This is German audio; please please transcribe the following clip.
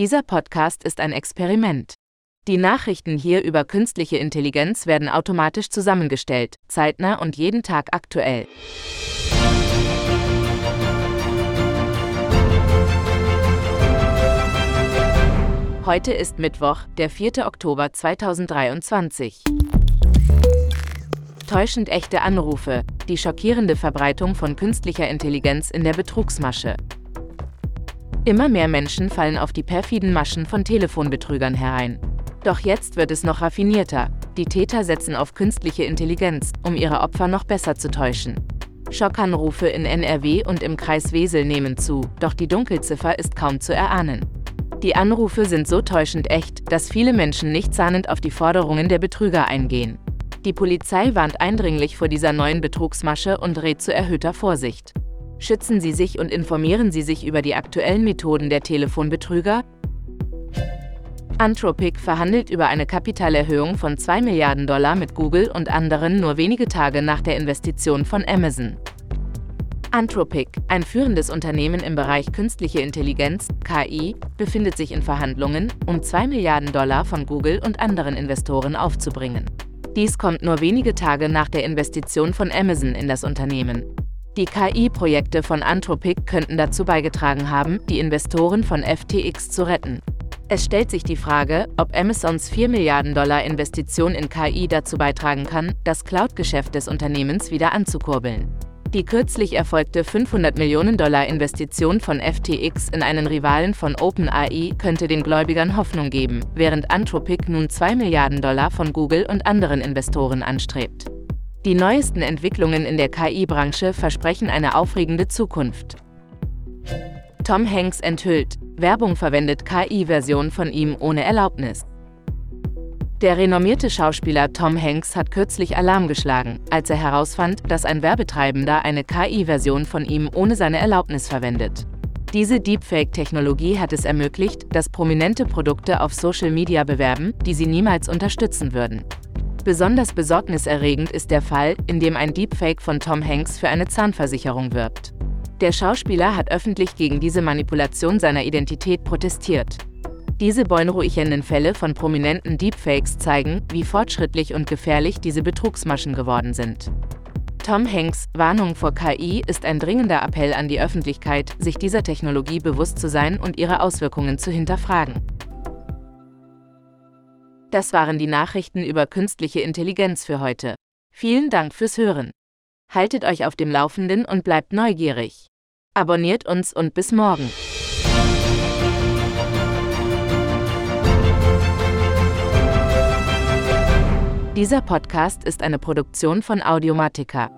Dieser Podcast ist ein Experiment. Die Nachrichten hier über künstliche Intelligenz werden automatisch zusammengestellt, zeitnah und jeden Tag aktuell. Heute ist Mittwoch, der 4. Oktober 2023. Täuschend echte Anrufe, die schockierende Verbreitung von künstlicher Intelligenz in der Betrugsmasche. Immer mehr Menschen fallen auf die perfiden Maschen von Telefonbetrügern herein. Doch jetzt wird es noch raffinierter. Die Täter setzen auf künstliche Intelligenz, um ihre Opfer noch besser zu täuschen. Schockanrufe in NRW und im Kreis Wesel nehmen zu, doch die Dunkelziffer ist kaum zu erahnen. Die Anrufe sind so täuschend echt, dass viele Menschen nichtsahnend auf die Forderungen der Betrüger eingehen. Die Polizei warnt eindringlich vor dieser neuen Betrugsmasche und rät zu erhöhter Vorsicht. Schützen Sie sich und informieren Sie sich über die aktuellen Methoden der Telefonbetrüger. Anthropic verhandelt über eine Kapitalerhöhung von 2 Milliarden Dollar mit Google und anderen nur wenige Tage nach der Investition von Amazon. Anthropic, ein führendes Unternehmen im Bereich künstliche Intelligenz, KI, befindet sich in Verhandlungen, um 2 Milliarden Dollar von Google und anderen Investoren aufzubringen. Dies kommt nur wenige Tage nach der Investition von Amazon in das Unternehmen. Die KI-Projekte von Anthropic könnten dazu beigetragen haben, die Investoren von FTX zu retten. Es stellt sich die Frage, ob Amazons 4 Milliarden Dollar Investition in KI dazu beitragen kann, das Cloud-Geschäft des Unternehmens wieder anzukurbeln. Die kürzlich erfolgte 500 Millionen Dollar Investition von FTX in einen Rivalen von OpenAI könnte den Gläubigern Hoffnung geben, während Anthropic nun 2 Milliarden Dollar von Google und anderen Investoren anstrebt. Die neuesten Entwicklungen in der KI-Branche versprechen eine aufregende Zukunft. Tom Hanks enthüllt, Werbung verwendet KI-Version von ihm ohne Erlaubnis. Der renommierte Schauspieler Tom Hanks hat kürzlich Alarm geschlagen, als er herausfand, dass ein Werbetreibender eine KI-Version von ihm ohne seine Erlaubnis verwendet. Diese Deepfake-Technologie hat es ermöglicht, dass prominente Produkte auf Social Media bewerben, die sie niemals unterstützen würden. Besonders besorgniserregend ist der Fall, in dem ein Deepfake von Tom Hanks für eine Zahnversicherung wirbt. Der Schauspieler hat öffentlich gegen diese Manipulation seiner Identität protestiert. Diese beunruhigenden Fälle von prominenten Deepfakes zeigen, wie fortschrittlich und gefährlich diese Betrugsmaschen geworden sind. Tom Hanks Warnung vor KI ist ein dringender Appell an die Öffentlichkeit, sich dieser Technologie bewusst zu sein und ihre Auswirkungen zu hinterfragen. Das waren die Nachrichten über künstliche Intelligenz für heute. Vielen Dank fürs Hören. Haltet euch auf dem Laufenden und bleibt neugierig. Abonniert uns und bis morgen. Dieser Podcast ist eine Produktion von Audiomatica.